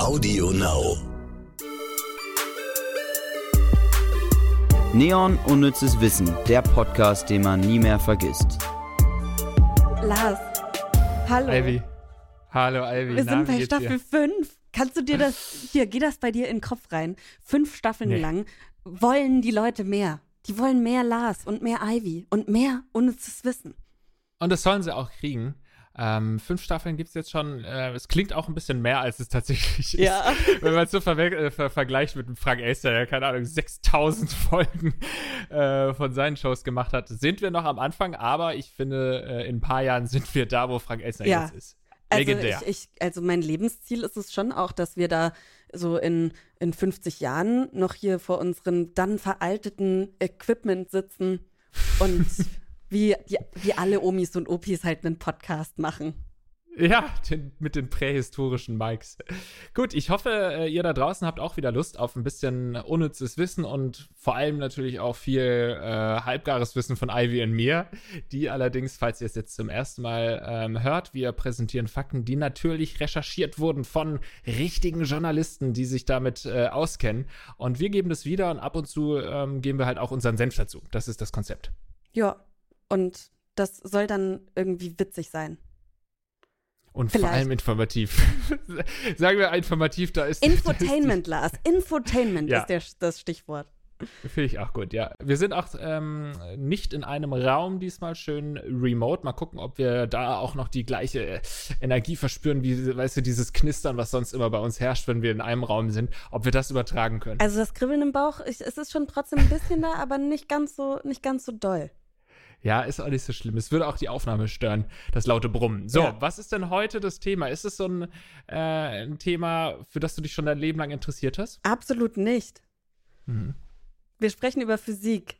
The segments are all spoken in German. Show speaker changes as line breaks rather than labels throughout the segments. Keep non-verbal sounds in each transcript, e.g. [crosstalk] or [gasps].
Audio Now.
Neon Unnützes Wissen, der Podcast, den man nie mehr vergisst.
Lars, hallo.
Ivy. Hallo, Ivy.
Wir
Na,
sind bei Staffel
dir?
5. Kannst du dir das, hier, geh das bei dir in den Kopf rein. Fünf Staffeln
Nee.
lang wollen die Leute mehr. Die wollen mehr Lars und mehr Ivy und mehr unnützes Wissen.
Und das sollen sie auch kriegen. Ähm, fünf Staffeln gibt es jetzt schon. Äh, es klingt auch ein bisschen mehr, als es tatsächlich ist.
Ja. [laughs]
Wenn man es so verwe- äh, ver vergleicht mit dem Frank Elster, der, keine Ahnung, 6000 [laughs] Folgen äh, von seinen Shows gemacht hat, sind wir noch am Anfang. Aber ich finde, äh, in ein paar Jahren sind wir da, wo Frank Elster
Ja.
jetzt ist.
Also,
Legendär.
ich, ich, also mein Lebensziel ist es schon auch, dass wir da so in, in 50 Jahren noch hier vor unserem dann veralteten Equipment sitzen und [laughs] wie, die, wie alle Omis und Opis halt einen Podcast machen.
Ja, den, mit den prähistorischen Mikes. Gut, ich hoffe, äh, ihr da draußen habt auch wieder Lust auf ein bisschen unnützes Wissen und vor allem natürlich auch viel äh, halbgares Wissen von Ivy und mir. Die allerdings, falls ihr es jetzt zum ersten Mal ähm, hört, wir präsentieren Fakten, die natürlich recherchiert wurden von richtigen Journalisten, die sich damit äh, auskennen. Und wir geben das wieder und ab und zu ähm, geben wir halt auch unseren Senf dazu. Das ist das Konzept.
Ja, und das soll dann irgendwie witzig sein.
Und
Vielleicht.
vor allem informativ. [laughs] Sagen wir informativ, da ist.
Infotainment, Lars. Infotainment
Ja.
ist der, das Stichwort.
Finde ich auch gut, ja. Wir sind auch ähm, nicht in einem Raum diesmal schön remote. Mal gucken, ob wir da auch noch die gleiche Energie verspüren, wie, weißt du, dieses Knistern, was sonst immer bei uns herrscht, wenn wir in einem Raum sind, ob wir das übertragen können.
Also das Kribbeln im Bauch, ich, es ist schon trotzdem ein bisschen da, aber nicht ganz so, nicht ganz so doll.
Ja, ist auch nicht so schlimm. Es würde auch die Aufnahme stören, das laute Brummen. So,
Ja.
was ist denn heute das Thema? Ist es so ein, äh, ein Thema, für das du dich schon dein Leben lang interessiert hast?
Absolut nicht.
Mhm.
Wir sprechen über Physik.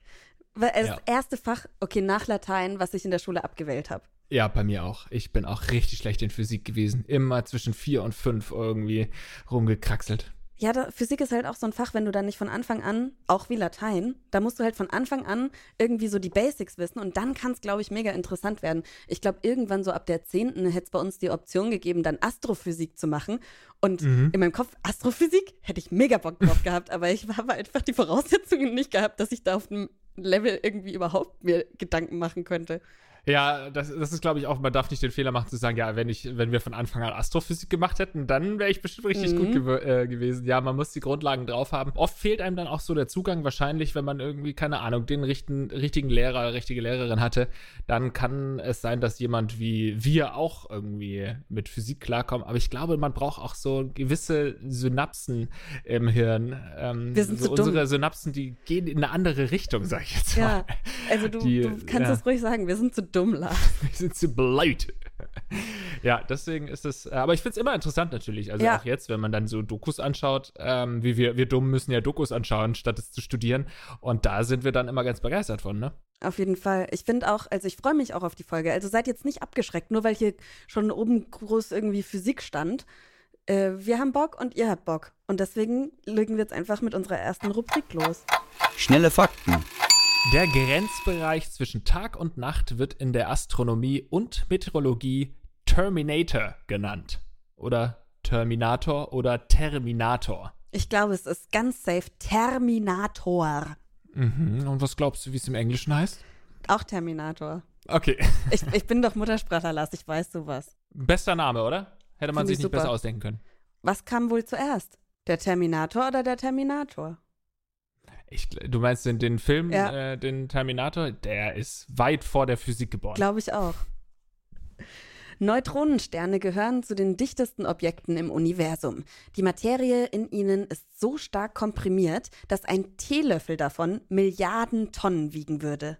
Das
Ja.
erste Fach, okay, nach Latein, was ich in der Schule abgewählt habe.
Ja, bei mir auch. Ich bin auch richtig schlecht in Physik gewesen. Immer zwischen vier und fünf irgendwie rumgekraxelt.
Ja, da, Physik ist halt auch so ein Fach, wenn du dann nicht von Anfang an, auch wie Latein, da musst du halt von Anfang an irgendwie so die Basics wissen und dann kann es, glaube ich, mega interessant werden. Ich glaube, irgendwann so ab der 10. hätte es bei uns die Option gegeben, dann Astrophysik zu machen. Und in meinem Kopf, Astrophysik, hätte ich mega Bock drauf [laughs] gehabt, aber ich habe einfach die Voraussetzungen nicht gehabt, dass ich da auf einem Level irgendwie überhaupt mir Gedanken machen könnte.
Ja, das, das ist, glaube ich, auch, man darf nicht den Fehler machen zu sagen, ja, wenn ich, wenn wir von Anfang an Astrophysik gemacht hätten, dann wäre ich bestimmt richtig
Mhm.
gut gew äh, gewesen. Ja, man muss die Grundlagen drauf haben. Oft fehlt einem dann auch so der Zugang, wahrscheinlich, wenn man irgendwie, keine Ahnung, den richten, richtigen Lehrer, richtige Lehrerin hatte, dann kann es sein, dass jemand wie wir auch irgendwie mit Physik klarkommt. Aber ich glaube, man braucht auch so gewisse Synapsen im Hirn. Ähm,
Wir sind
so
zu dumm.
unsere Synapsen, die gehen in eine andere Richtung, sag ich jetzt mal.
Ja, also du,
Die,
du kannst
ja.
es ruhig sagen, wir sind zu dumm, Lars.
Wir sind zu blöd. ja, deswegen ist es, äh, aber ich finde es immer interessant natürlich. Also
Ja.
auch jetzt, wenn man dann so Dokus anschaut, ähm, wie wir, wir Dummen müssen ja Dokus anschauen, statt es zu studieren. Und da sind wir dann immer ganz begeistert von, ne?
Auf jeden Fall. Ich finde auch, also ich freue mich auch auf die Folge. Also seid jetzt nicht abgeschreckt, nur weil hier schon oben groß irgendwie Physik stand. Äh, wir haben Bock und ihr habt Bock. Und deswegen legen wir jetzt einfach mit unserer ersten Rubrik los.
Schnelle Fakten.
Der Grenzbereich zwischen Tag und Nacht wird in der Astronomie und Meteorologie Terminator genannt. Oder Terminator oder Terminator.
Ich glaube, es ist ganz safe Terminator.
Mhm. Und was glaubst du, wie es im Englischen heißt?
Auch Terminator.
Okay.
Ich, ich bin doch Muttersprachler, Lars, ich weiß sowas.
Bester Name, oder? Hätte man
Find
sich
ich
nicht
super.
besser ausdenken können.
Was kam wohl zuerst? Der Terminator oder der Terminator?
Ich, du meinst den, den Film,
Ja.
äh, den Terminator? Der ist weit vor der Physik geboren.
Glaube ich auch. Neutronensterne gehören zu den dichtesten Objekten im Universum. Die Materie in ihnen ist so stark komprimiert, dass ein Teelöffel davon Milliarden Tonnen wiegen würde.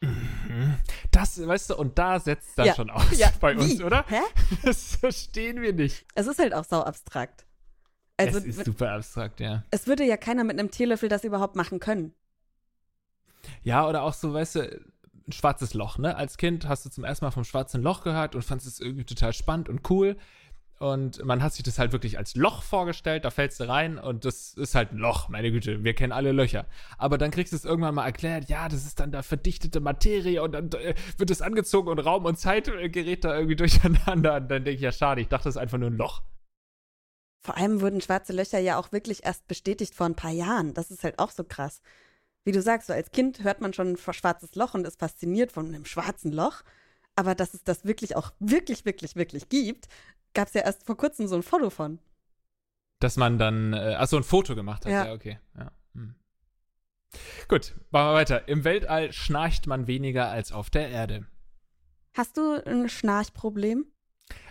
Mhm. Das, weißt du, und da setzt das
Ja.
schon aus
Ja, [laughs]
bei uns,
wie?
oder?
Hä?
Das verstehen wir nicht.
Es ist halt auch sau abstrakt. Also
es ist super abstrakt, ja.
es würde ja keiner mit einem Teelöffel das überhaupt machen können.
Ja, oder auch so, weißt du, ein schwarzes Loch, ne? Als Kind hast du zum ersten Mal vom schwarzen Loch gehört und fandest es irgendwie total spannend und cool. Und man hat sich das halt wirklich als Loch vorgestellt, da fällst du rein und das ist halt ein Loch, meine Güte, wir kennen alle Löcher. Aber dann kriegst du es irgendwann mal erklärt, ja, das ist dann da verdichtete Materie und dann äh, wird es angezogen und Raum und Zeit äh, gerät da irgendwie [laughs] durcheinander. Und dann denke ich, ja, schade, ich dachte, das ist einfach nur ein Loch.
Vor allem wurden schwarze Löcher ja auch wirklich erst bestätigt vor ein paar Jahren. Das ist halt auch so krass. Wie du sagst, so als Kind hört man schon ein schwarzes Loch und ist fasziniert von einem schwarzen Loch. Aber dass es das wirklich auch wirklich, wirklich, wirklich gibt, gab es ja erst vor kurzem so ein Foto von.
Dass man dann, äh, achso, ein Foto gemacht hat. Ja,
Ja.
okay. Ja. Hm. Gut, machen wir weiter. Im Weltall schnarcht man weniger als auf der Erde.
Hast du ein Schnarchproblem?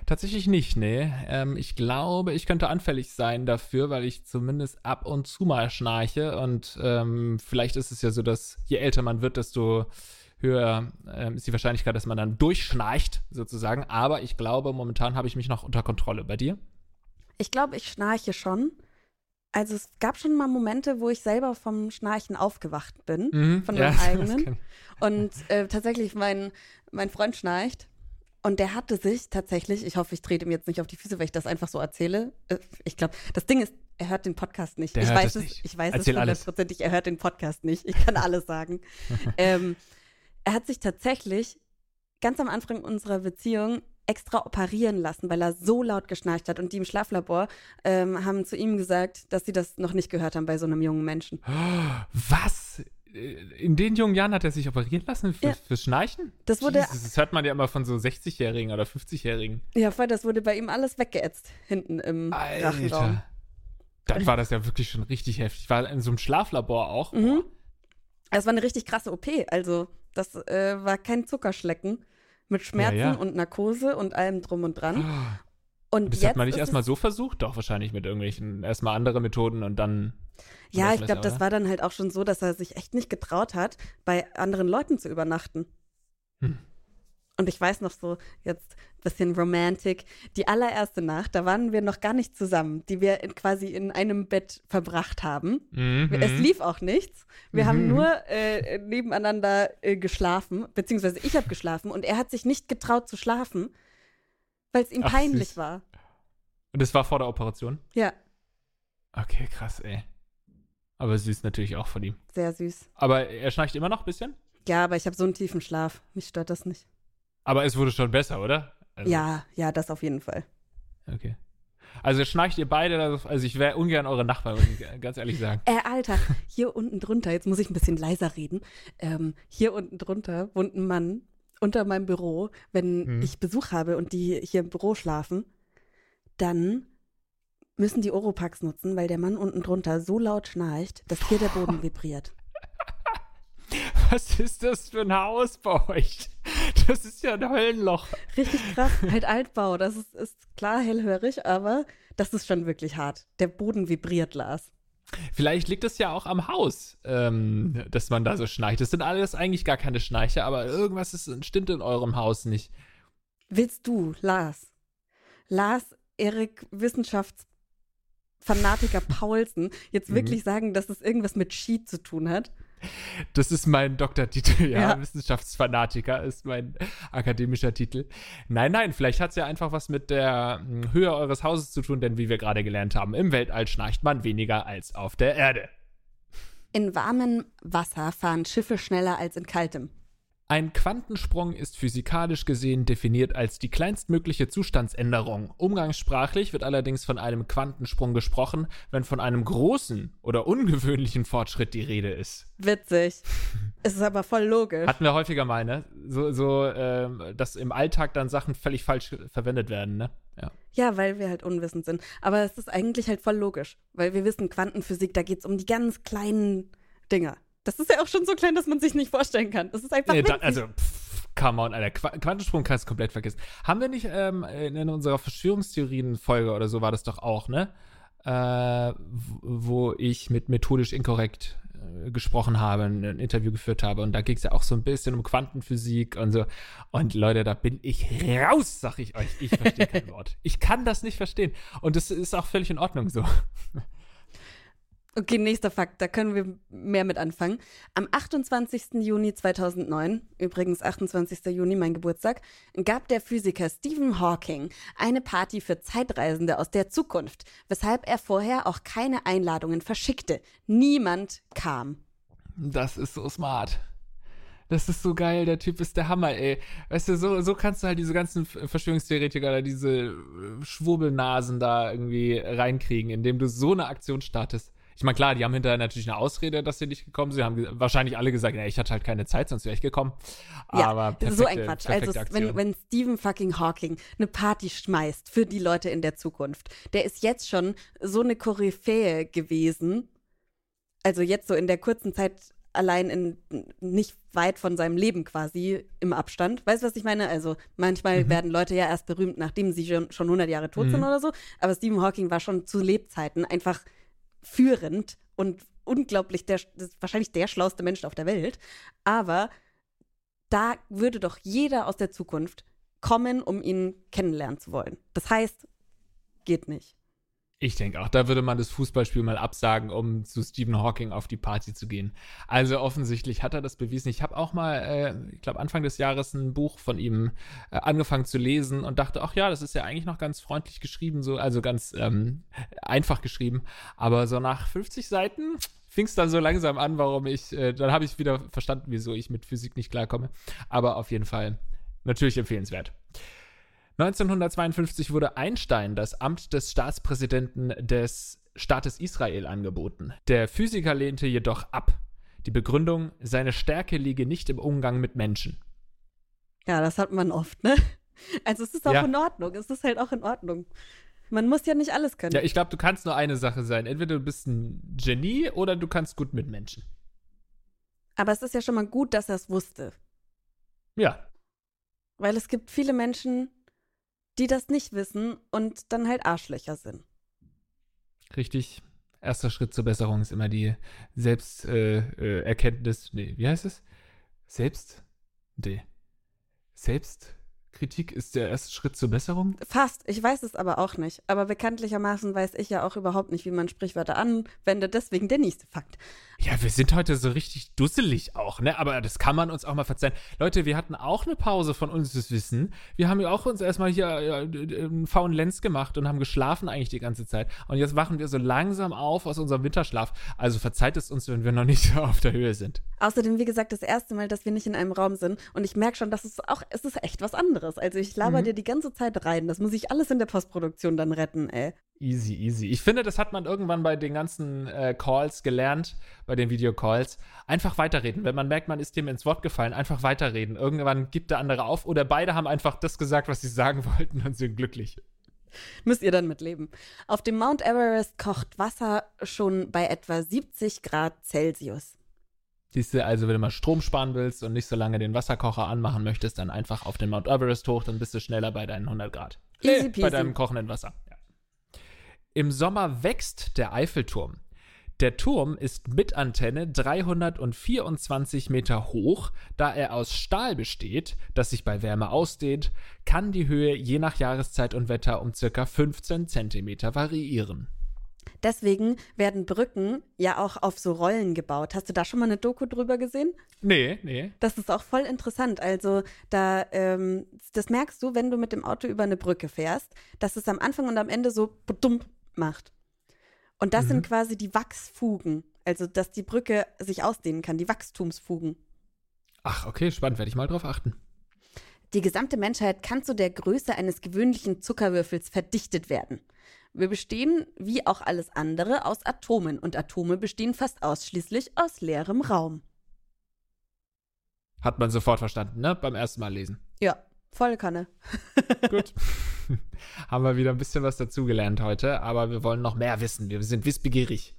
Tatsächlich nicht, nee. Ähm, ich glaube, ich könnte anfällig sein dafür, weil ich zumindest ab und zu mal schnarche. Und ähm, vielleicht ist es ja so, dass je älter man wird, desto höher ähm, ist die Wahrscheinlichkeit, dass man dann durchschnarcht, sozusagen. Aber ich glaube, momentan habe ich mich noch unter Kontrolle. Bei dir?
Ich glaube, ich schnarche schon. Also es gab schon mal Momente, wo ich selber vom Schnarchen aufgewacht bin,
Mhm,
von
ja,
meinem [laughs]
das
eigenen. Und äh, tatsächlich, mein, mein Freund schnarcht. Und der hatte sich tatsächlich, ich hoffe, ich trete ihm jetzt nicht auf die Füße, weil ich das einfach so erzähle. Äh, ich glaube, das Ding ist, er hört den Podcast nicht.
Der
ich
hört
weiß
es nicht.
ich weiß
Erzähl
es hundertprozentig, er hört den Podcast nicht. Ich kann alles sagen. [laughs] ähm, er hat sich tatsächlich ganz am Anfang unserer Beziehung extra operieren lassen, weil er so laut geschnarcht hat. Und die im Schlaflabor ähm, haben zu ihm gesagt, dass sie das noch nicht gehört haben bei so einem jungen Menschen. [gasps]
Was? In den jungen Jahren hat er sich operieren lassen für,
Ja.
fürs Schnarchen?
Das wurde-
Jesus, das hört man ja immer von so 60-Jährigen oder 50-Jährigen.
Ja, voll, das wurde bei ihm alles weggeätzt, hinten im Rachenraum.
Alter. Dann war das ja wirklich schon richtig heftig. War in so einem Schlaflabor auch.
Mhm. Das war eine richtig krasse OP. Also, das äh, war kein Zuckerschlecken mit Schmerzen
Ja, ja.
und Narkose und allem drum und dran. Und
Das
jetzt
hat man nicht erstmal so versucht? Doch, wahrscheinlich mit irgendwelchen, erstmal andere Methoden und dann.
Ja, ich glaube, das war dann halt auch schon so, dass er sich echt nicht getraut hat, bei anderen Leuten zu übernachten.
Hm.
Und ich weiß noch so, jetzt ein bisschen Romantik, die allererste Nacht, da waren wir noch gar nicht zusammen, die wir in, quasi in einem Bett verbracht haben.
Mhm.
Es lief auch nichts. Wir
Mhm.
haben nur äh, nebeneinander äh, geschlafen, beziehungsweise ich habe geschlafen und er hat sich nicht getraut zu schlafen, weil es ihm
Ach,
peinlich
süß.
war.
Und das war vor der Operation?
Ja,
Okay, krass, ey. Aber süß natürlich auch von ihm.
sehr süß.
Aber er schnarcht immer noch ein bisschen?
Ja, aber ich habe so einen tiefen Schlaf. Mich stört das nicht.
Aber es wurde schon besser, oder? Also,
Ja, ja, das auf jeden Fall.
Okay. Also schnarcht ihr beide, also ich wäre ungern eure ich ganz ehrlich sagen.
Äh, Alter, hier unten drunter, jetzt muss ich ein bisschen leiser reden. Ähm, hier unten drunter wohnt ein Mann unter meinem Büro. Wenn
Hm.
ich Besuch habe und die hier im Büro schlafen, dann müssen die Oropax nutzen, weil der Mann unten drunter so laut schnarcht, dass hier der Boden [laughs] vibriert.
Was ist das für ein Haus bei euch? Das ist ja ein Höllenloch.
Richtig krass. [laughs] halt Altbau, das ist, ist klar hellhörig, aber das ist schon wirklich hart. Der Boden vibriert, Lars.
Vielleicht liegt es ja auch am Haus, ähm, dass man da so schnarcht. Das sind alles eigentlich gar keine Schnarche, aber irgendwas ist, stimmt in eurem Haus nicht.
Willst du, Lars, Lars Erik Wissenschaftsfanatiker [laughs] Paulsen, jetzt
Mhm.
wirklich sagen, dass es irgendwas mit Ski zu tun hat?
Das ist mein Doktortitel, ja.
Ja.
Wissenschaftsfanatiker ist mein akademischer Titel. Nein, nein, vielleicht hat es ja einfach was mit der hm, Höhe eures Hauses zu tun, denn wie wir gerade gelernt haben, im Weltall schnarcht man weniger als auf der Erde.
In warmem Wasser fahren Schiffe schneller als in kaltem.
Ein Quantensprung ist physikalisch gesehen definiert als die kleinstmögliche Zustandsänderung. Umgangssprachlich wird allerdings von einem Quantensprung gesprochen, wenn von einem großen oder ungewöhnlichen Fortschritt die Rede ist.
Witzig. [laughs] es ist aber voll logisch.
Hatten wir häufiger mal, ne? So, so ähm, dass im Alltag dann Sachen völlig falsch verwendet werden, ne? Ja.
Ja, weil wir halt unwissend sind. Aber es ist eigentlich halt voll logisch, weil wir wissen, Quantenphysik, da geht es um die ganz kleinen Dinger. Das ist ja auch schon so klein, dass man sich nicht vorstellen kann. Das ist einfach
Nee, da, also, pff, come on, Alter. Qu Quantensprung kannst du komplett vergessen. Haben wir nicht ähm, in unserer Verschwörungstheorien-Folge oder so war das doch auch, ne? Äh, wo ich mit methodisch inkorrekt äh, gesprochen habe, ein, ein Interview geführt habe. Und da ging es ja auch so ein bisschen um Quantenphysik und so. Und Leute, da bin ich raus, sag ich euch. Ich verstehe kein [laughs] Wort. Ich kann das nicht verstehen. Und das ist auch völlig in Ordnung so.
Okay, nächster Fakt, da können wir mehr mit anfangen. Am 28. Juni 2009, übrigens 28. Juni, mein Geburtstag, gab der Physiker Stephen Hawking eine Party für Zeitreisende aus der Zukunft, weshalb er vorher auch keine Einladungen verschickte. Niemand kam.
Das ist so smart. Das ist so geil, der Typ ist der Hammer, ey. Weißt du, so, so kannst du halt diese ganzen Verschwörungstheoretiker oder diese äh, Schwurbelnasen da irgendwie reinkriegen, indem du so eine Aktion startest. Ich meine, klar, die haben hinterher natürlich eine Ausrede, dass sie nicht gekommen sind. Haben wahrscheinlich alle gesagt, ja, ich hatte halt keine Zeit, sonst wäre ich gekommen.
Ja,
Aber perfekte,
so ein Quatsch. Also, wenn, wenn Stephen fucking Hawking eine Party schmeißt für die Leute in der Zukunft, der ist jetzt schon so eine Koryphäe gewesen. Also jetzt so in der kurzen Zeit allein in nicht weit von seinem Leben quasi im Abstand. Weißt du, was ich meine? Also manchmal
Mhm.
werden Leute ja erst berühmt, nachdem sie schon, schon 100 Jahre tot sind
Mhm.
oder so. Aber Stephen Hawking war schon zu Lebzeiten einfach führend und unglaublich, der, wahrscheinlich der schlauste Mensch auf der Welt. Aber da würde doch jeder aus der Zukunft kommen, um ihn kennenlernen zu wollen. Das heißt, geht nicht.
Ich denke auch, da würde man das Fußballspiel mal absagen, um zu Stephen Hawking auf die Party zu gehen. Also offensichtlich hat er das bewiesen. Ich habe auch mal, äh, ich glaube Anfang des Jahres ein Buch von ihm äh, angefangen zu lesen und dachte, ach ja, das ist ja eigentlich noch ganz freundlich geschrieben, so also ganz ähm, einfach geschrieben. Aber so nach 50 Seiten fing es dann so langsam an, warum ich, äh, dann habe ich wieder verstanden, wieso ich mit Physik nicht klarkomme. Aber auf jeden Fall natürlich empfehlenswert. 1952 wurde Einstein das Amt des Staatspräsidenten des Staates Israel angeboten. Der Physiker lehnte jedoch ab. Die Begründung, seine Stärke liege nicht im Umgang mit Menschen.
Ja, das hat man oft, ne? Also es ist auch
Ja.
in Ordnung. Es ist halt auch in Ordnung. Man muss ja nicht alles können.
Ja, ich glaube, du kannst nur eine Sache sein. Entweder du bist ein Genie oder du kannst gut mit Menschen.
Aber es ist ja schon mal gut, dass er es wusste.
Ja,
Weil es gibt viele Menschen, die das nicht wissen und dann halt Arschlöcher sind.
richtig. Erster Schritt zur Besserung ist immer die Selbsterkenntnis. Äh, Erkenntnis- nee, wie heißt es? Selbst. Nee. Selbstkritik ist der erste Schritt zur Besserung?
Fast. Ich weiß es aber auch nicht. Aber bekanntlichermaßen weiß ich ja auch überhaupt nicht, wie man Sprichwörter anwendet. Deswegen der nächste Fakt.
Ja, wir sind heute so richtig dusselig auch, ne? Aber das kann man uns auch mal verzeihen. Leute, wir hatten auch eine Pause von uns das Wissen. Wir haben ja auch uns erstmal hier ja, einen faulen Lenz gemacht und haben geschlafen eigentlich die ganze Zeit. Und jetzt wachen wir so langsam auf aus unserem Winterschlaf. Also verzeiht es uns, wenn wir noch nicht so [laughs] auf der Höhe sind.
Außerdem, wie gesagt, das erste Mal, dass wir nicht in einem Raum sind. Und ich merke schon, dass es auch, es ist echt was anderes. Also ich laber
Mhm.
dir die ganze Zeit rein. Das muss ich alles in der Postproduktion dann retten, ey.
Easy, easy. Ich finde, das hat man irgendwann bei den ganzen äh, Calls gelernt, bei den Videocalls. Einfach weiterreden. Wenn man merkt, man ist dem ins Wort gefallen, einfach weiterreden. Irgendwann gibt der andere auf oder beide haben einfach das gesagt, was sie sagen [laughs] wollten und sind glücklich.
Müsst ihr dann mitleben. Auf dem Mount Everest kocht Wasser schon bei etwa 70 Grad Celsius.
Siehst du, also wenn du mal Strom sparen willst und nicht so lange den Wasserkocher anmachen möchtest, dann einfach auf den Mount Everest hoch, dann bist du schneller bei deinen 100 Grad.
Easy peasy.
bei deinem kochenden Wasser. Ja. Im Sommer wächst der Eiffelturm. Der Turm ist mit Antenne 324 Meter hoch. Da er aus Stahl besteht, das sich bei Wärme ausdehnt, kann die Höhe je nach Jahreszeit und Wetter um circa 15 Zentimeter variieren.
Deswegen werden Brücken ja auch auf so Rollen gebaut. Hast du da schon mal eine Doku drüber gesehen?
Nee, nee.
Das ist auch voll interessant. Also da, ähm, das merkst du, wenn du mit dem Auto über eine Brücke fährst, dass es am Anfang und am Ende so dumm macht. Und das
Mhm.
sind quasi die Wachsfugen. Also, dass die Brücke sich ausdehnen kann, die Wachstumsfugen.
Ach, okay, spannend, werde ich mal drauf achten.
Die gesamte Menschheit kann zu der Größe eines gewöhnlichen Zuckerwürfels verdichtet werden. Wir bestehen, wie auch alles andere, aus Atomen und Atome bestehen fast ausschließlich aus leerem Raum.
Hat man sofort verstanden, ne? Beim ersten Mal lesen.
Ja, voll Kanne. [laughs]
Gut. [laughs] Haben wir wieder ein bisschen was dazugelernt heute, aber wir wollen noch mehr wissen. Wir sind wissbegierig.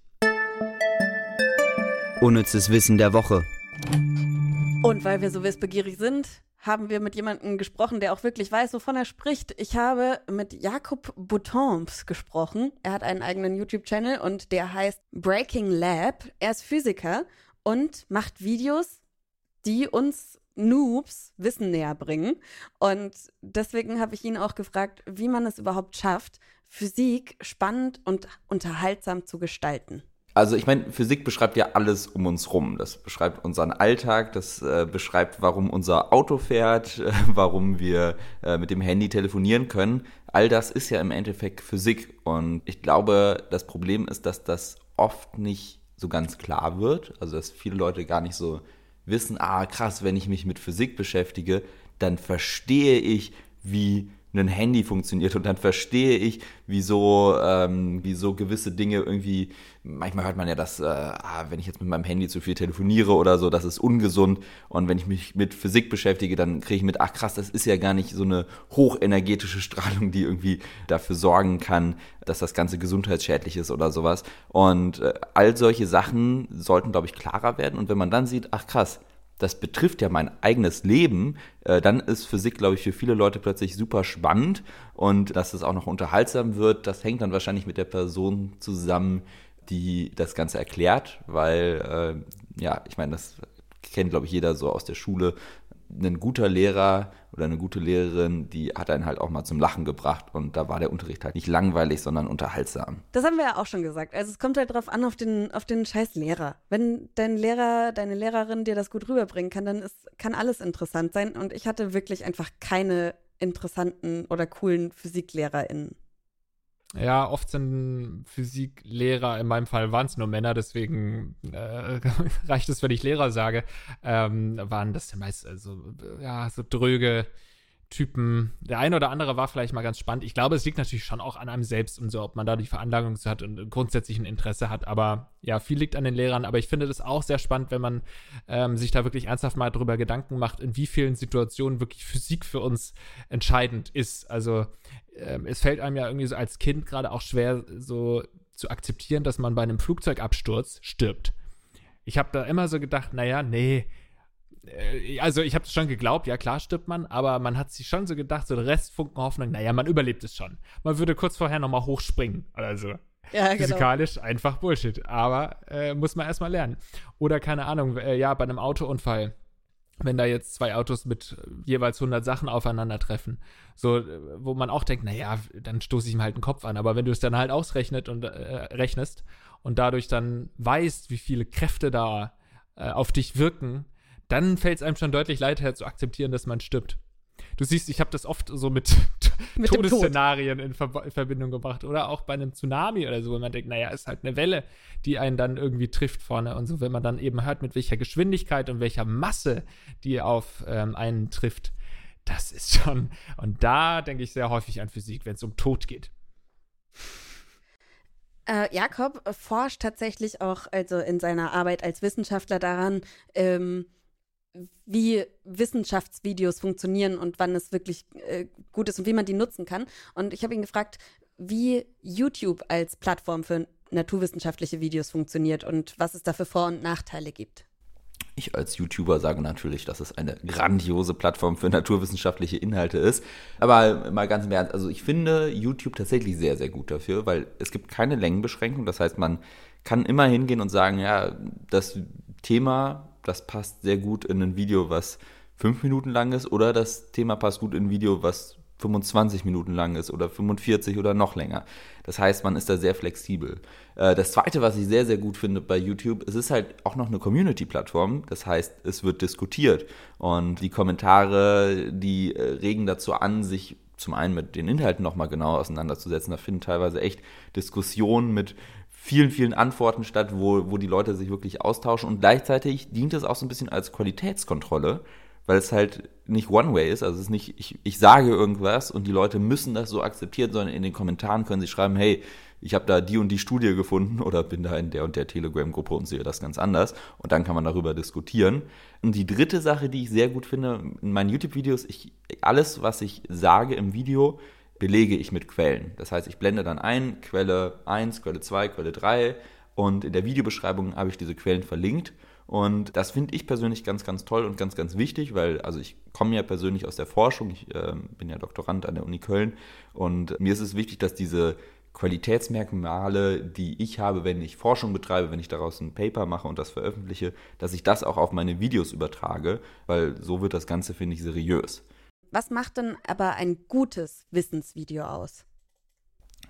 Unnützes Wissen der Woche.
Und weil wir so wissbegierig sind, haben wir mit jemandem gesprochen, der auch wirklich weiß, wovon er spricht. Ich habe mit Jakob Boutons gesprochen. Er hat einen eigenen YouTube-Channel und der heißt Breaking Lab. Er ist Physiker und macht Videos, die uns Noobs Wissen näher bringen. Und deswegen habe ich ihn auch gefragt, wie man es überhaupt schafft, Physik spannend und unterhaltsam zu gestalten.
Also ich meine, Physik beschreibt ja alles um uns rum. Das beschreibt unseren Alltag, das äh, beschreibt, warum unser Auto fährt, äh, [laughs] warum wir äh, mit dem Handy telefonieren können. All das ist ja im Endeffekt Physik. Und ich glaube, das Problem ist, dass das oft nicht so ganz klar wird. Also dass viele Leute gar nicht so wissen, ah krass, wenn ich mich mit Physik beschäftige, dann verstehe ich, wie ein Handy funktioniert und dann verstehe ich, wieso, ähm, wieso gewisse Dinge irgendwie, manchmal hört man ja, dass, äh, ah, wenn ich jetzt mit meinem Handy zu viel telefoniere oder so, das ist ungesund und wenn ich mich mit Physik beschäftige, dann kriege ich mit, ach krass, das ist ja gar nicht so eine hochenergetische Strahlung, die irgendwie dafür sorgen kann, dass das Ganze gesundheitsschädlich ist oder sowas. Und äh, all solche Sachen sollten, glaube ich, klarer werden. Und wenn man dann sieht, ach krass, das betrifft ja mein eigenes Leben, äh, dann ist Physik, glaube ich, für viele Leute plötzlich super spannend und dass es auch noch unterhaltsam wird, das hängt dann wahrscheinlich mit der Person zusammen, die das Ganze erklärt, weil, äh, ja, ich meine, das kennt, glaube ich, jeder so aus der Schule, ein guter Lehrer oder eine gute Lehrerin, die hat einen halt auch mal zum Lachen gebracht und da war der Unterricht halt nicht langweilig, sondern unterhaltsam.
Das haben wir ja auch schon gesagt. Also es kommt halt drauf an, auf den, auf den scheiß Lehrer. Wenn dein Lehrer, deine Lehrerin dir das gut rüberbringen kann, dann ist, kann alles interessant sein. Und ich hatte wirklich einfach keine interessanten oder coolen PhysiklehrerInnen.
Ja, oft sind Physiklehrer, in meinem Fall waren es nur Männer, deswegen äh, [laughs] reicht es, wenn ich Lehrer sage, ähm, waren das meist also, ja, so dröge Typen. Der eine oder andere war vielleicht mal ganz spannend. Ich glaube, es liegt natürlich schon auch an einem selbst und so, ob man da die Veranlagung hat und grundsätzlich ein Interesse hat. Aber ja, viel liegt an den Lehrern. Aber ich finde das auch sehr spannend, wenn man ähm, sich da wirklich ernsthaft mal drüber Gedanken macht, in wie vielen Situationen wirklich Physik für uns entscheidend ist. Also ähm, es fällt einem ja irgendwie so als Kind gerade auch schwer, so zu akzeptieren, dass man bei einem Flugzeugabsturz stirbt. Ich habe da immer so gedacht, naja, nee, also ich habe es schon geglaubt, ja klar stirbt man, aber man hat sich schon so gedacht, so der Restfunken Hoffnung, naja, man überlebt es schon. Man würde kurz vorher nochmal hochspringen oder so. Ja, genau. Physikalisch einfach Bullshit, aber äh, muss man erstmal lernen. Oder keine Ahnung, äh, ja, bei einem Autounfall, wenn da jetzt zwei Autos mit jeweils 100 Sachen aufeinandertreffen, so, äh, wo man auch denkt, naja, dann stoße ich ihm halt den Kopf an, aber wenn du es dann halt ausrechnet und äh, rechnest und dadurch dann weißt, wie viele Kräfte da äh, auf dich wirken, dann fällt es einem schon deutlich leichter zu akzeptieren, dass man stirbt. Du siehst, ich habe das oft so mit, [laughs] mit Todesszenarien in, Ver in, Verbindung gebracht oder auch bei einem Tsunami oder so, wo man denkt, naja, ist halt eine Welle, die einen dann irgendwie trifft vorne und so, wenn man dann eben hört, mit welcher Geschwindigkeit und welcher Masse die auf ähm, einen trifft, das ist schon, und da denke ich sehr häufig an Physik, wenn es um Tod geht.
Äh, Jakob forscht tatsächlich auch also in seiner Arbeit als Wissenschaftler daran, ähm, wie Wissenschaftsvideos funktionieren und wann es wirklich äh, gut ist und wie man die nutzen kann. Und ich habe ihn gefragt, wie YouTube als Plattform für naturwissenschaftliche Videos funktioniert und was es da für Vor- und Nachteile gibt.
Ich als YouTuber sage natürlich, dass es eine grandiose Plattform für naturwissenschaftliche Inhalte ist. Aber mal ganz im Ernst, also ich finde YouTube tatsächlich sehr, sehr gut dafür, weil es gibt keine Längenbeschränkung. Das heißt, man kann immer hingehen und sagen, ja, das Thema das passt sehr gut in ein Video, was fünf Minuten lang ist, oder das Thema passt gut in ein Video, was 25 Minuten lang ist oder 45 oder noch länger. Das heißt, man ist da sehr flexibel. Äh, das zweite, was ich sehr, sehr gut finde bei YouTube, es ist halt auch noch eine Community-Plattform. Das heißt, es wird diskutiert und die Kommentare, die äh, regen dazu an, sich zum einen mit den Inhalten nochmal genau auseinanderzusetzen. Da finden teilweise echt Diskussionen mit vielen, vielen Antworten statt, wo, wo die Leute sich wirklich austauschen. Und gleichzeitig dient es auch so ein bisschen als Qualitätskontrolle, weil es halt nicht One-Way ist. Also es ist nicht, ich, ich sage irgendwas und die Leute müssen das so akzeptieren, sondern in den Kommentaren können sie schreiben, hey, ich habe da die und die Studie gefunden oder bin da in der und der Telegram-Gruppe und sehe das ganz anders. Und dann kann man darüber diskutieren. Und die dritte Sache, die ich sehr gut finde, in meinen YouTube-Videos, ich, alles, was ich sage im Video, belege ich mit Quellen. Das heißt, ich blende dann ein, Quelle 1, Quelle 2, Quelle 3 und in der Videobeschreibung habe ich diese Quellen verlinkt. Und das finde ich persönlich ganz, ganz toll und ganz, ganz wichtig, weil also ich komme ja persönlich aus der Forschung, ich äh, bin ja Doktorand an der Uni Köln und mir ist es wichtig, dass diese Qualitätsmerkmale, die ich habe, wenn ich Forschung betreibe, wenn ich daraus ein Paper mache und das veröffentliche, dass ich das auch auf meine Videos übertrage, weil so wird das Ganze, finde ich, seriös.
Was macht denn aber ein gutes Wissensvideo aus?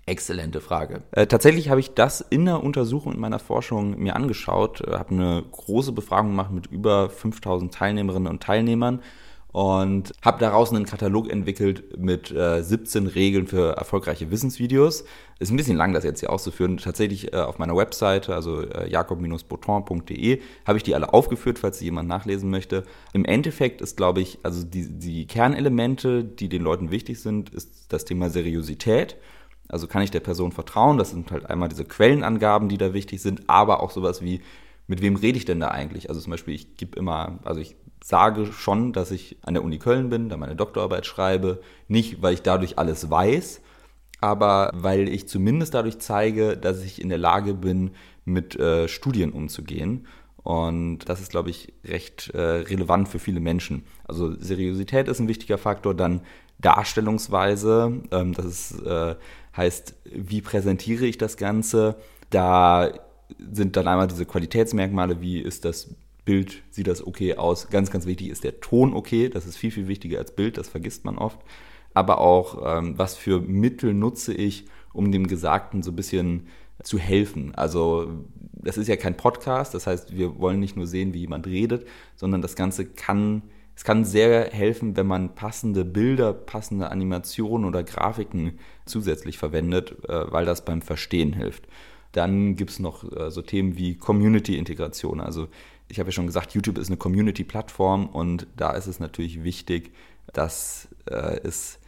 Exzellente Frage. Äh, tatsächlich habe ich das in der Untersuchung in meiner Forschung mir angeschaut, äh, habe eine große Befragung gemacht mit über 5000 Teilnehmerinnen und Teilnehmern und habe daraus einen Katalog entwickelt mit äh, 17 Regeln für erfolgreiche Wissensvideos. Ist ein bisschen lang, das jetzt hier auszuführen. Tatsächlich äh, auf meiner Webseite, also äh, jakob-boton.de, habe ich die alle aufgeführt, falls jemand nachlesen möchte. Im Endeffekt ist, glaube ich, also die, die Kernelemente, die den Leuten wichtig sind, ist das Thema Seriosität. Also kann ich der Person vertrauen? Das sind halt einmal diese Quellenangaben, die da wichtig sind, aber auch sowas wie, mit wem rede ich denn da eigentlich? Also zum Beispiel, ich gebe immer, also ich sage schon, dass ich an der Uni Köln bin, da meine Doktorarbeit schreibe. Nicht, weil ich dadurch alles weiß, aber weil ich zumindest dadurch zeige, dass ich in der Lage bin, mit äh, Studien umzugehen. Und das ist, glaube ich, recht äh, relevant für viele Menschen. Also Seriosität ist ein wichtiger Faktor, dann Darstellungsweise, ähm, das ist, äh, heißt, wie präsentiere ich das Ganze? Da sind dann einmal diese Qualitätsmerkmale, wie ist das Bild sieht das okay aus. Ganz, ganz wichtig ist der Ton okay. Das ist viel, viel wichtiger als Bild. Das vergisst man oft. Aber auch, ähm, was für Mittel nutze ich, um dem Gesagten so ein bisschen zu helfen. Also das ist ja kein Podcast. Das heißt, wir wollen nicht nur sehen, wie jemand redet, sondern das Ganze kann, es kann sehr helfen, wenn man passende Bilder, passende Animationen oder Grafiken zusätzlich verwendet, äh, weil das beim Verstehen hilft. Dann gibt es noch äh, so Themen wie Community-Integration. Also ich habe ja schon gesagt, YouTube ist eine Community-Plattform und da ist es natürlich wichtig, dass äh, es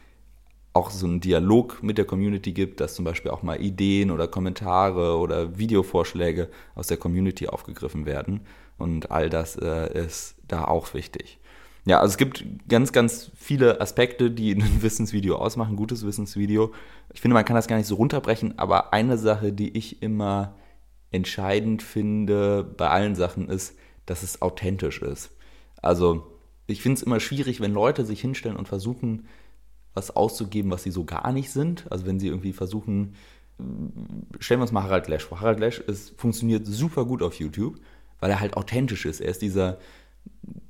auch so einen Dialog mit der Community gibt, dass zum Beispiel auch mal Ideen oder Kommentare oder Videovorschläge aus der Community aufgegriffen werden. Und all das äh, ist da auch wichtig. Ja, also es gibt ganz, ganz viele Aspekte, die [laughs] ein Wissensvideo ausmachen, ein gutes Wissensvideo. Ich finde, man kann das gar nicht so runterbrechen, aber eine Sache, die ich immer entscheidend finde bei allen Sachen ist, dass es authentisch ist. Also ich finde es immer schwierig, wenn Leute sich hinstellen und versuchen, was auszugeben, was sie so gar nicht sind. Also wenn sie irgendwie versuchen, stellen wir uns mal Harald Lesch vor. Harald Lesch ist, funktioniert super gut auf YouTube, weil er halt authentisch ist. Er ist dieser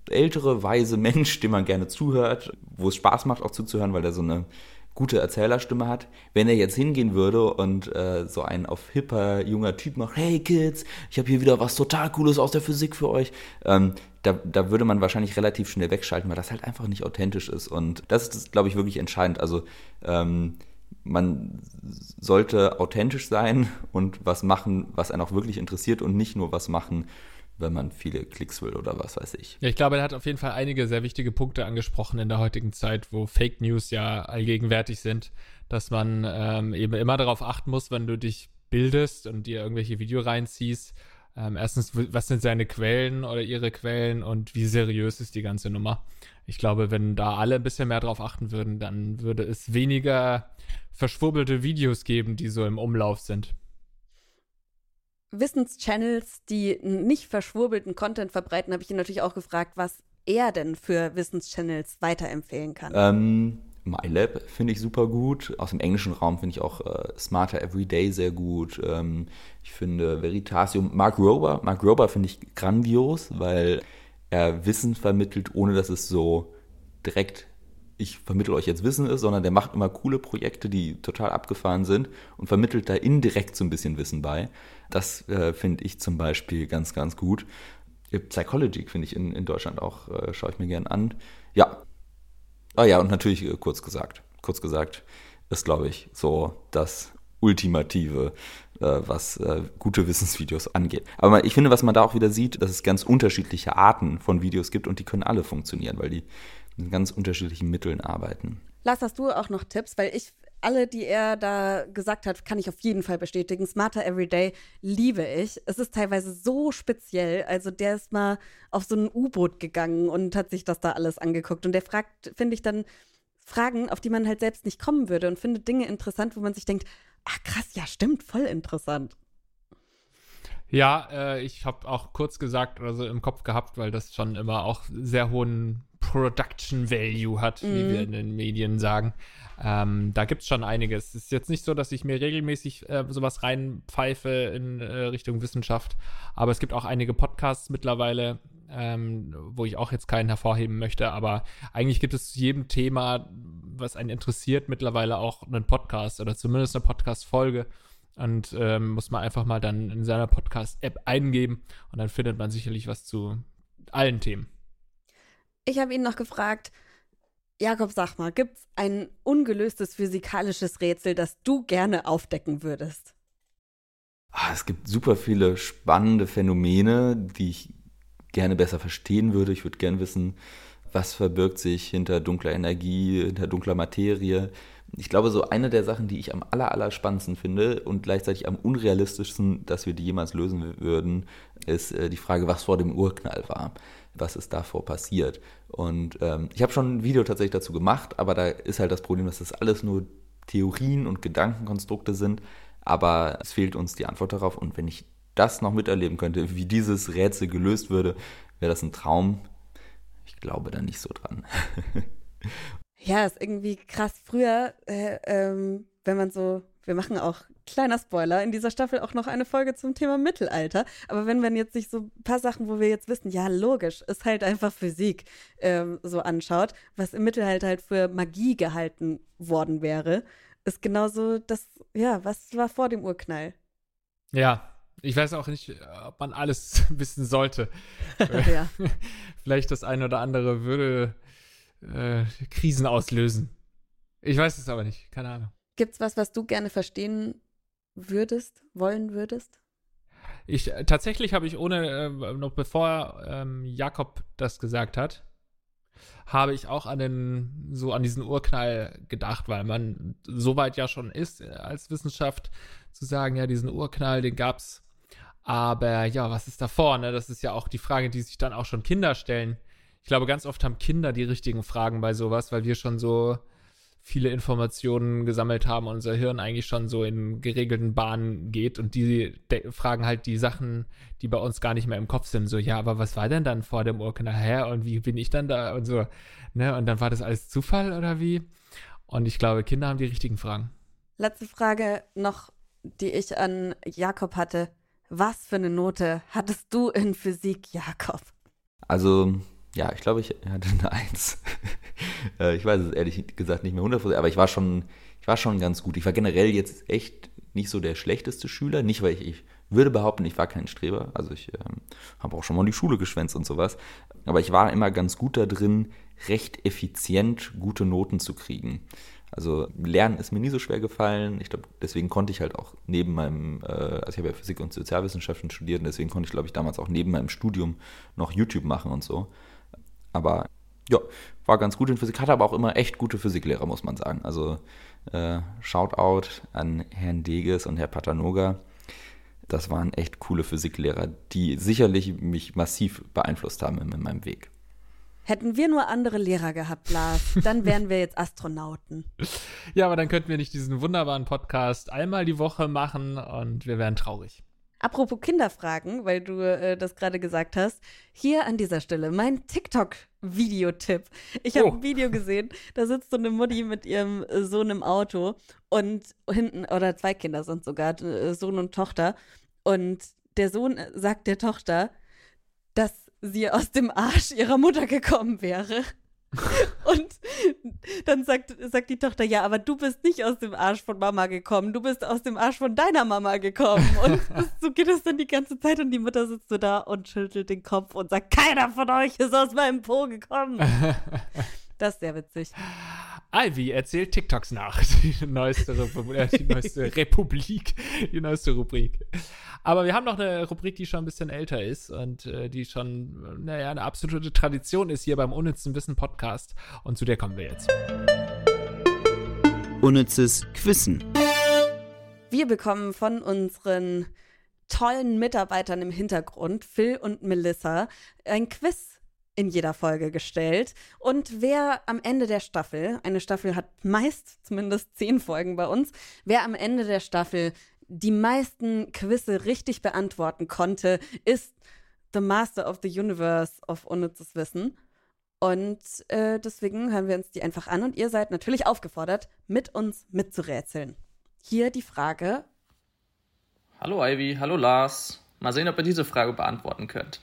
ältere, weise Mensch, dem man gerne zuhört, wo es Spaß macht auch zuzuhören, weil er so eine gute Erzählerstimme hat. Wenn er jetzt hingehen würde und äh, so ein auf hipper junger Typ macht, hey Kids, ich habe hier wieder was total Cooles aus der Physik für euch, ähm, da, da würde man wahrscheinlich relativ schnell wegschalten, weil das halt einfach nicht authentisch ist. Und das ist, glaube ich, wirklich entscheidend. Also ähm, man sollte authentisch sein und was machen, was einen auch wirklich interessiert und nicht nur was machen, wenn man viele Klicks will oder was weiß ich.
Ja, ich glaube, er hat auf jeden Fall einige sehr wichtige Punkte angesprochen in der heutigen Zeit, wo Fake News ja allgegenwärtig sind, dass man ähm, eben immer darauf achten muss, wenn du dich bildest und dir irgendwelche Video reinziehst. Ähm, erstens, was sind seine Quellen oder ihre Quellen und wie seriös ist die ganze Nummer? Ich glaube, wenn da alle ein bisschen mehr drauf achten würden, dann würde es weniger verschwurbelte Videos geben, die so im Umlauf sind.
Wissenschannels, die nicht verschwurbelten Content verbreiten, habe ich ihn natürlich auch gefragt, was er denn für Wissenschannels weiterempfehlen kann.
Ähm, MyLab finde ich super gut. Aus dem englischen Raum finde ich auch äh, Smarter Everyday sehr gut. Ähm, ich finde Veritasium, Mark Rober, Mark Rober finde ich grandios, weil er Wissen vermittelt, ohne dass es so direkt ich vermittle euch jetzt Wissen ist, sondern der macht immer coole Projekte, die total abgefahren sind und vermittelt da indirekt so ein bisschen Wissen bei. Das äh, finde ich zum Beispiel ganz, ganz gut. Psychology finde ich in, in Deutschland auch, äh, schaue ich mir gern an. Ja. Ah ja, und natürlich äh, kurz gesagt. Kurz gesagt ist, glaube ich, so das Ultimative, äh, was äh, gute Wissensvideos angeht. Aber ich finde, was man da auch wieder sieht, dass es ganz unterschiedliche Arten von Videos gibt und die können alle funktionieren, weil die mit ganz unterschiedlichen Mitteln arbeiten.
Lars, hast du auch noch Tipps? Weil ich alle, die er da gesagt hat, kann ich auf jeden Fall bestätigen. Smarter Everyday liebe ich. Es ist teilweise so speziell. Also der ist mal auf so ein U-Boot gegangen und hat sich das da alles angeguckt. Und der fragt, finde ich dann Fragen, auf die man halt selbst nicht kommen würde und findet Dinge interessant, wo man sich denkt, ach krass, ja stimmt, voll interessant.
Ja, äh, ich habe auch kurz gesagt, also im Kopf gehabt, weil das schon immer auch sehr hohen Production Value hat, mhm. wie wir in den Medien sagen. Ähm, da gibt es schon einiges. Es ist jetzt nicht so, dass ich mir regelmäßig äh, sowas reinpfeife in äh, Richtung Wissenschaft, aber es gibt auch einige Podcasts mittlerweile, ähm, wo ich auch jetzt keinen hervorheben möchte, aber eigentlich gibt es zu jedem Thema, was einen interessiert, mittlerweile auch einen Podcast oder zumindest eine Podcast-Folge. Und ähm, muss man einfach mal dann in seiner Podcast-App eingeben und dann findet man sicherlich was zu allen Themen.
Ich habe ihn noch gefragt, Jakob, sag mal, gibt's ein ungelöstes physikalisches Rätsel, das du gerne aufdecken würdest?
Ah, es gibt super viele spannende Phänomene, die ich gerne besser verstehen würde. Ich würde gerne wissen, was verbirgt sich hinter dunkler Energie, hinter dunkler Materie. Ich glaube, so eine der Sachen, die ich am aller, aller spannendsten finde und gleichzeitig am unrealistischsten, dass wir die jemals lösen würden, ist äh, die Frage, was vor dem Urknall war. Was ist davor passiert? Und ähm, ich habe schon ein Video tatsächlich dazu gemacht, aber da ist halt das Problem, dass das alles nur Theorien und Gedankenkonstrukte sind, aber es fehlt uns die Antwort darauf. Und wenn ich das noch miterleben könnte, wie dieses Rätsel gelöst würde, wäre das ein Traum. Ich glaube da nicht so dran. [laughs]
ja, ist irgendwie krass. Früher, äh, ähm, wenn man so, wir machen auch kleiner Spoiler, in dieser Staffel auch noch eine Folge zum Thema Mittelalter. Aber wenn man jetzt sich so ein paar Sachen, wo wir jetzt wissen, ja, logisch, ist halt einfach Physik ähm, so anschaut, was im Mittelalter halt für Magie gehalten worden wäre, ist genauso das, ja, was war vor dem Urknall?
Ja, ich weiß auch nicht, ob man alles [laughs] wissen sollte. [laughs] ja. Vielleicht das eine oder andere würde äh, Krisen auslösen. Ich weiß es aber nicht, keine Ahnung.
Gibt's was, was du gerne verstehen würdest, wollen würdest?
Ich tatsächlich habe ich ohne äh, noch bevor ähm, Jakob das gesagt hat, habe ich auch an den so an diesen Urknall gedacht, weil man so weit ja schon ist äh, als Wissenschaft zu sagen, ja diesen Urknall, den gab's aber ja, was ist davor? Ne? Das ist ja auch die Frage, die sich dann auch schon Kinder stellen. Ich glaube, ganz oft haben Kinder die richtigen Fragen bei sowas, weil wir schon so viele Informationen gesammelt haben und unser Hirn eigentlich schon so in geregelten Bahnen geht und die fragen halt die Sachen, die bei uns gar nicht mehr im Kopf sind. So, ja, aber was war denn dann vor dem Urknall her und wie bin ich dann da und so, ne? Und dann war das alles Zufall oder wie? Und ich glaube, Kinder haben die richtigen Fragen.
Letzte Frage noch, die ich an Jakob hatte. Was für eine Note hattest du in Physik, Jakob?
Also, ja, ich glaube, ich hatte eine Eins. [laughs] Äh, ich weiß es ehrlich gesagt nicht mehr hundertprozentig, aber ich war schon, ich war schon ganz gut. Ich war generell jetzt echt nicht so der schlechteste Schüler, nicht weil ich, ich würde behaupten, ich war kein Streber. Also ich ähm, habe auch schon mal die Schule geschwänzt und sowas. Aber ich war immer ganz gut da drin, recht effizient gute Noten zu kriegen. Also Lernen ist mir nie so schwer gefallen. Ich glaube, deswegen konnte ich halt auch neben meinem, äh, also ich habe ja Physik und Sozialwissenschaften studiert und deswegen konnte ich, glaube ich, damals auch neben meinem Studium noch YouTube machen und so. Aber ja, war ganz gut in Physik, hatte aber auch immer echt gute Physiklehrer, muss man sagen. Also äh, Shoutout an Herrn Deges und Herr Patanoga. Das waren echt coole Physiklehrer, die sicherlich mich massiv beeinflusst haben in, in meinem Weg.
Hätten wir nur andere Lehrer gehabt, Lars, dann wären wir jetzt Astronauten. [laughs]
Ja, aber dann könnten wir nicht diesen wunderbaren Podcast einmal die Woche machen und wir wären traurig.
Apropos Kinderfragen, weil du äh, das gerade gesagt hast, hier an dieser Stelle mein TikTok-Videotipp. Ich habe oh. ein Video gesehen, da sitzt so eine Mutti mit ihrem Sohn im Auto und hinten, oder zwei Kinder sind sogar, äh, Sohn und Tochter. Und der Sohn sagt der Tochter, dass sie aus dem Arsch ihrer Mutter gekommen wäre. [laughs] Und dann sagt, sagt die Tochter, ja, aber du bist nicht aus dem Arsch von Mama gekommen, du bist aus dem Arsch von deiner Mama gekommen. Und [laughs] so geht es dann die ganze Zeit und die Mutter sitzt so da und schüttelt den Kopf und sagt, keiner von euch ist aus meinem Po gekommen. [laughs] Das ist sehr witzig.
Ivy erzählt TikToks nach. [laughs] Die neueste, äh, die neueste [laughs] Republik, die neueste Rubrik. Aber wir haben noch eine Rubrik, die schon ein bisschen älter ist und äh, die schon, naja, eine absolute Tradition ist hier beim Unnützen Wissen Podcast. Und zu der kommen wir jetzt.
Unnützes Quissen.
Wir bekommen von unseren tollen Mitarbeitern im Hintergrund, Phil und Melissa, ein Quiz in jeder Folge gestellt. Und wer am Ende der Staffel, eine Staffel hat meist zumindest zehn Folgen bei uns, wer am Ende der Staffel die meisten Quizze richtig beantworten konnte, ist The Master of the Universe of unnützes Wissen. Und äh, deswegen hören wir uns die einfach an und ihr seid natürlich aufgefordert, mit uns mitzurätseln. Hier die Frage.
Hallo Ivy, hallo Lars. Mal sehen, ob ihr diese Frage beantworten könnt.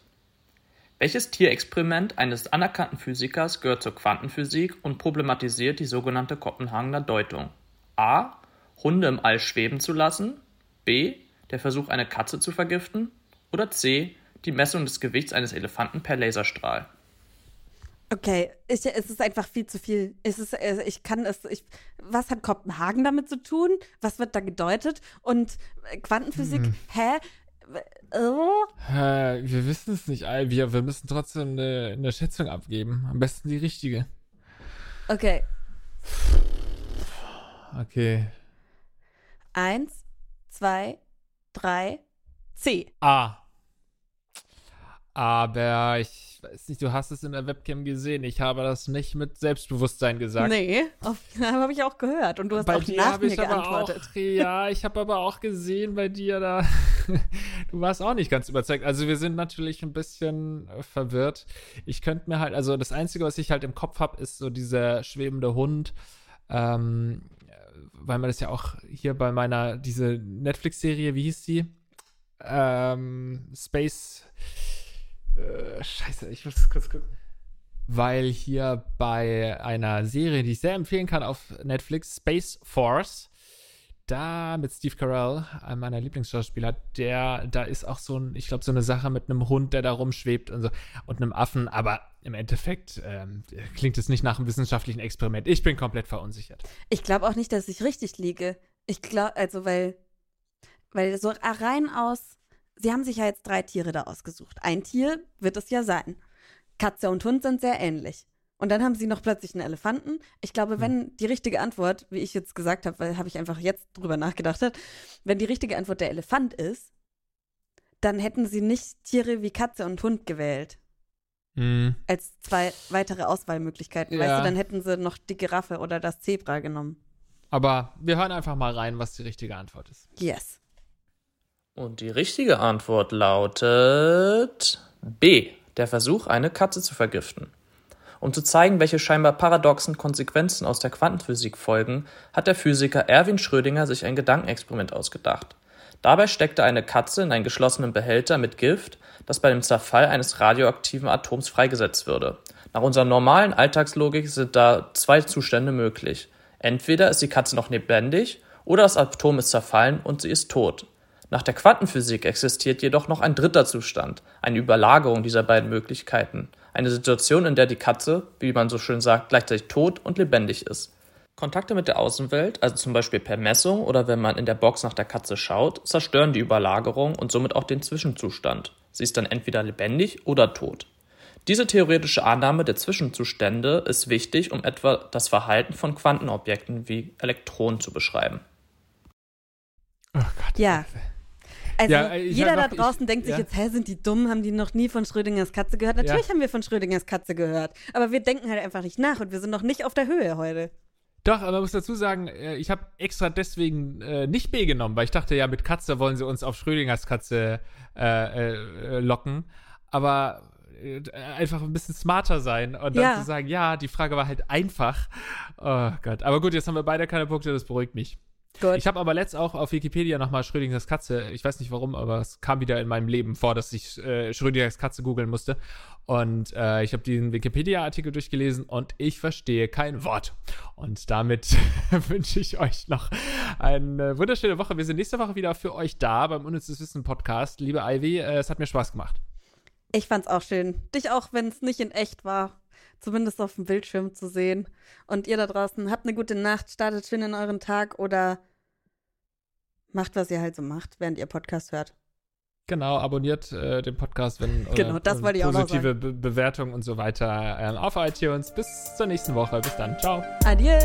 Welches Tierexperiment eines anerkannten Physikers gehört zur Quantenphysik und problematisiert die sogenannte Kopenhagener Deutung? A. Hunde im All schweben zu lassen. B. Der Versuch, eine Katze zu vergiften. Oder C. Die Messung des Gewichts eines Elefanten per Laserstrahl.
Okay, ich, es ist einfach viel zu viel. Es ist, also ich kann es, ich, was hat Kopenhagen damit zu tun? Was wird da gedeutet? Und äh, Quantenphysik, hm. hä?
Äh, wir wissen es nicht, wir, wir müssen trotzdem eine, eine Schätzung abgeben. Am besten die richtige.
Okay.
Okay.
Eins, zwei, drei, C.
A. Aber ich weiß nicht, du hast es in der Webcam gesehen. Ich habe das nicht mit Selbstbewusstsein gesagt.
Nee, [laughs] habe ich auch gehört. Und du hast bei auch nach mir geantwortet.
Auch, ja, [laughs] ich habe aber auch gesehen bei dir da, [laughs] du warst auch nicht ganz überzeugt. Also wir sind natürlich ein bisschen äh, verwirrt. Ich könnte mir halt, also das Einzige, was ich halt im Kopf habe, ist so dieser schwebende Hund. Ähm, weil man das ja auch hier bei meiner, diese Netflix-Serie, wie hieß die? Ähm, Space äh, scheiße, ich muss kurz gucken. Weil hier bei einer Serie, die ich sehr empfehlen kann auf Netflix, Space Force, da mit Steve Carell, einem meiner Lieblingsschauspieler, der, da ist auch so ein, ich glaube, so eine Sache mit einem Hund, der da rumschwebt und so, und einem Affen, aber im Endeffekt ähm, klingt es nicht nach einem wissenschaftlichen Experiment. Ich bin komplett verunsichert.
Ich glaube auch nicht, dass ich richtig liege. Ich glaube, also, weil, weil so rein aus Sie haben sich ja jetzt drei Tiere da ausgesucht. Ein Tier wird es ja sein. Katze und Hund sind sehr ähnlich. Und dann haben sie noch plötzlich einen Elefanten. Ich glaube, wenn hm. die richtige Antwort, wie ich jetzt gesagt habe, weil habe ich einfach jetzt drüber nachgedacht, hat, wenn die richtige Antwort der Elefant ist, dann hätten sie nicht Tiere wie Katze und Hund gewählt. Mhm. Als zwei weitere Auswahlmöglichkeiten. Ja. Weißt du, dann hätten sie noch die Giraffe oder das Zebra genommen.
Aber wir hören einfach mal rein, was die richtige Antwort ist.
Yes.
Und die richtige Antwort lautet B. Der Versuch, eine Katze zu vergiften. Um zu zeigen, welche scheinbar paradoxen Konsequenzen aus der Quantenphysik folgen, hat der Physiker Erwin Schrödinger sich ein Gedankenexperiment ausgedacht. Dabei steckte eine Katze in einen geschlossenen Behälter mit Gift, das bei dem Zerfall eines radioaktiven Atoms freigesetzt würde. Nach unserer normalen Alltagslogik sind da zwei Zustände möglich. Entweder ist die Katze noch lebendig oder das Atom ist zerfallen und sie ist tot. Nach der Quantenphysik existiert jedoch noch ein dritter Zustand, eine Überlagerung dieser beiden Möglichkeiten, eine Situation, in der die Katze, wie man so schön sagt, gleichzeitig tot und lebendig ist. Kontakte mit der Außenwelt, also zum Beispiel per Messung oder wenn man in der Box nach der Katze schaut, zerstören die Überlagerung und somit auch den Zwischenzustand. Sie ist dann entweder lebendig oder tot. Diese theoretische Annahme der Zwischenzustände ist wichtig, um etwa das Verhalten von Quantenobjekten wie Elektronen zu beschreiben.
Oh Gott. Ja. Also ja, jeder noch, da draußen ich, denkt sich ja. jetzt, hä, sind die dumm? Haben die noch nie von Schrödingers Katze gehört? Natürlich ja. haben wir von Schrödingers Katze gehört. Aber wir denken halt einfach nicht nach und wir sind noch nicht auf der Höhe heute.
Doch, aber man muss dazu sagen, äh, ich habe extra deswegen äh, nicht B genommen, weil ich dachte, ja, mit Katze wollen sie uns auf Schrödingers Katze äh, äh, locken. Aber äh, einfach ein bisschen smarter sein und dann ja. zu sagen, ja, die Frage war halt einfach. Oh Gott. Aber gut, jetzt haben wir beide keine Punkte, das beruhigt mich. Gut. Ich habe aber letzt auch auf Wikipedia nochmal Schrödingers Katze, ich weiß nicht warum, aber es kam wieder in meinem Leben vor, dass ich äh, Schrödingers Katze googeln musste. Und äh, ich habe den Wikipedia-Artikel durchgelesen und ich verstehe kein Wort. Und damit [laughs] wünsche ich euch noch eine wunderschöne Woche. Wir sind nächste Woche wieder für euch da beim Unnützes Wissen Podcast. Liebe Ivy, äh, es hat mir Spaß gemacht.
Ich fand's auch schön. Dich auch, wenn es nicht in echt war zumindest auf dem Bildschirm zu sehen. Und ihr da draußen, habt eine gute Nacht, startet schön in euren Tag oder macht, was ihr halt so macht, während ihr Podcast hört.
Genau, abonniert äh, den Podcast, wenn [laughs]
genau, das wollte ich
positive
auch noch
sagen. Be Bewertungen und so weiter äh, auf iTunes. Bis zur nächsten Woche. Bis dann. Ciao.
Adieu.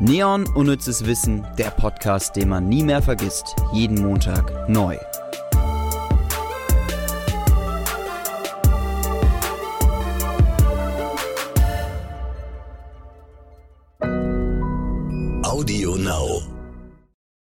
Neon Unnützes Wissen, der Podcast, den man nie mehr vergisst. Jeden Montag neu. Audio Now.